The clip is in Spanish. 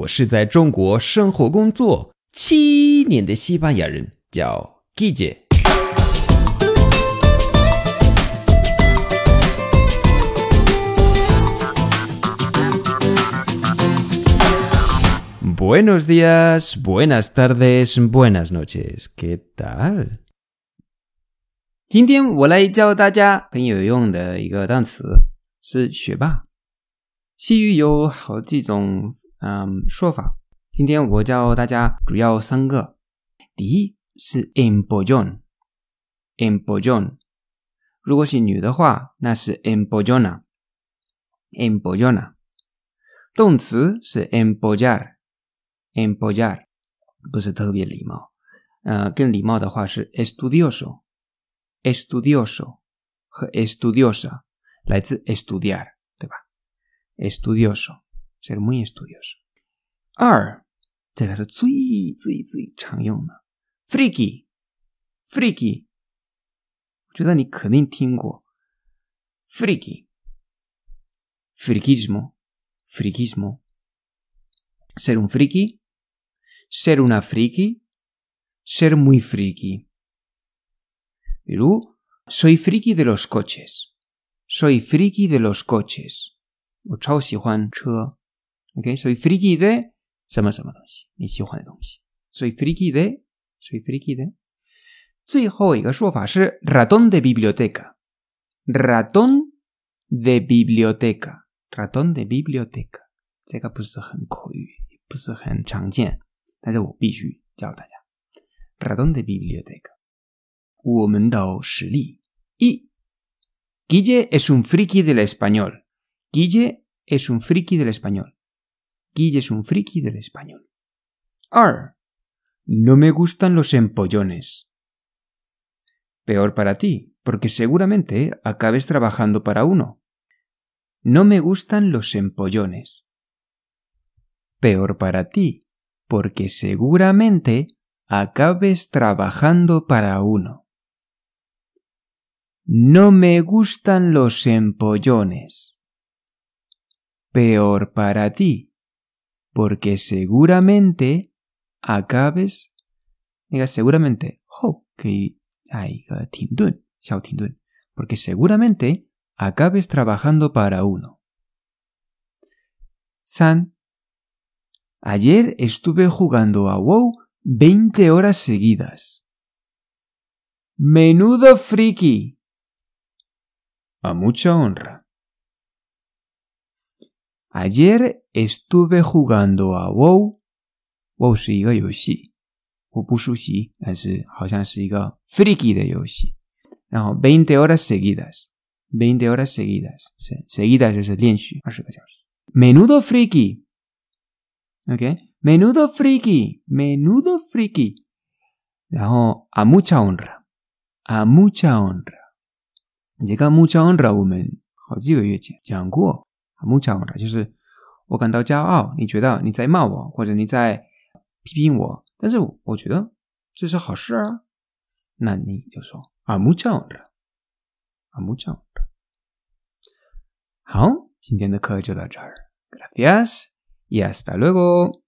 我是在中国生活工作七年的西班牙人，叫 Guille。Buenos días, buenas tardes, buenas noches. ¿Qué tal? 今天我来教大家很有用的一个单词，是学霸。西语有好几种嗯说法，今天我教大家主要三个。第一是 empollon，empollon，如果是女的话，那是 empollona，empollona。动词是 empollar，empollar，不是特别礼貌。呃，更礼貌的话是 estudioso。estudioso 和 estudiosa 来自 estudiar，对吧 ？estudioso，ser muy estudioso。二，这个是最最最常用的，freaky，freaky，我觉得你肯定听过，freaky，freakismo，freakismo，ser un friki，ser una friki，ser muy friki。Perú, soy friki de los coches. Soy friki de los coches. ¿Ok? Soy friki de... Soy friki de... Soy friki de... ratón de biblioteca. Ratón de biblioteca. Ratón de biblioteca. 这个不是很口语，不是很常见，但是我必须教大家。Ratón de biblioteca。我们的实力。一，Guille es un friki del español. Guille es un friki del español. Guille es un friki del español. 二，No me gustan los empollones. Peor para ti, porque seguramente acabes trabajando para uno. No me gustan los empollones. Peor para ti, porque seguramente acabes trabajando para uno. No me gustan los empollones. Peor para ti, porque seguramente acabes. Diga seguramente, oh, que porque seguramente acabes trabajando para uno. San, ayer estuve jugando a WoW 20 horas seguidas. Menudo friki a mucha honra. Ayer estuve jugando a WoW. WoW 是一个游戏，我不熟悉，但是好像是一个 freaky 的游戏。然后 veinte horas seguidas, veinte horas seguidas, seguidas 就是连续二十个小时。Menudo freaky, OK, menudo freaky, menudo freaky。然后 a mucha honra, a mucha honra。这个 mucha honra 我们好几个月前讲过 阿姆乔尔，就是我感到骄傲。你觉得你在骂我，或者你在批评我？但是我觉得这是好事啊。那你就说阿姆乔的，阿姆乔的。好，今天的课就到这儿。Gracias y hasta luego。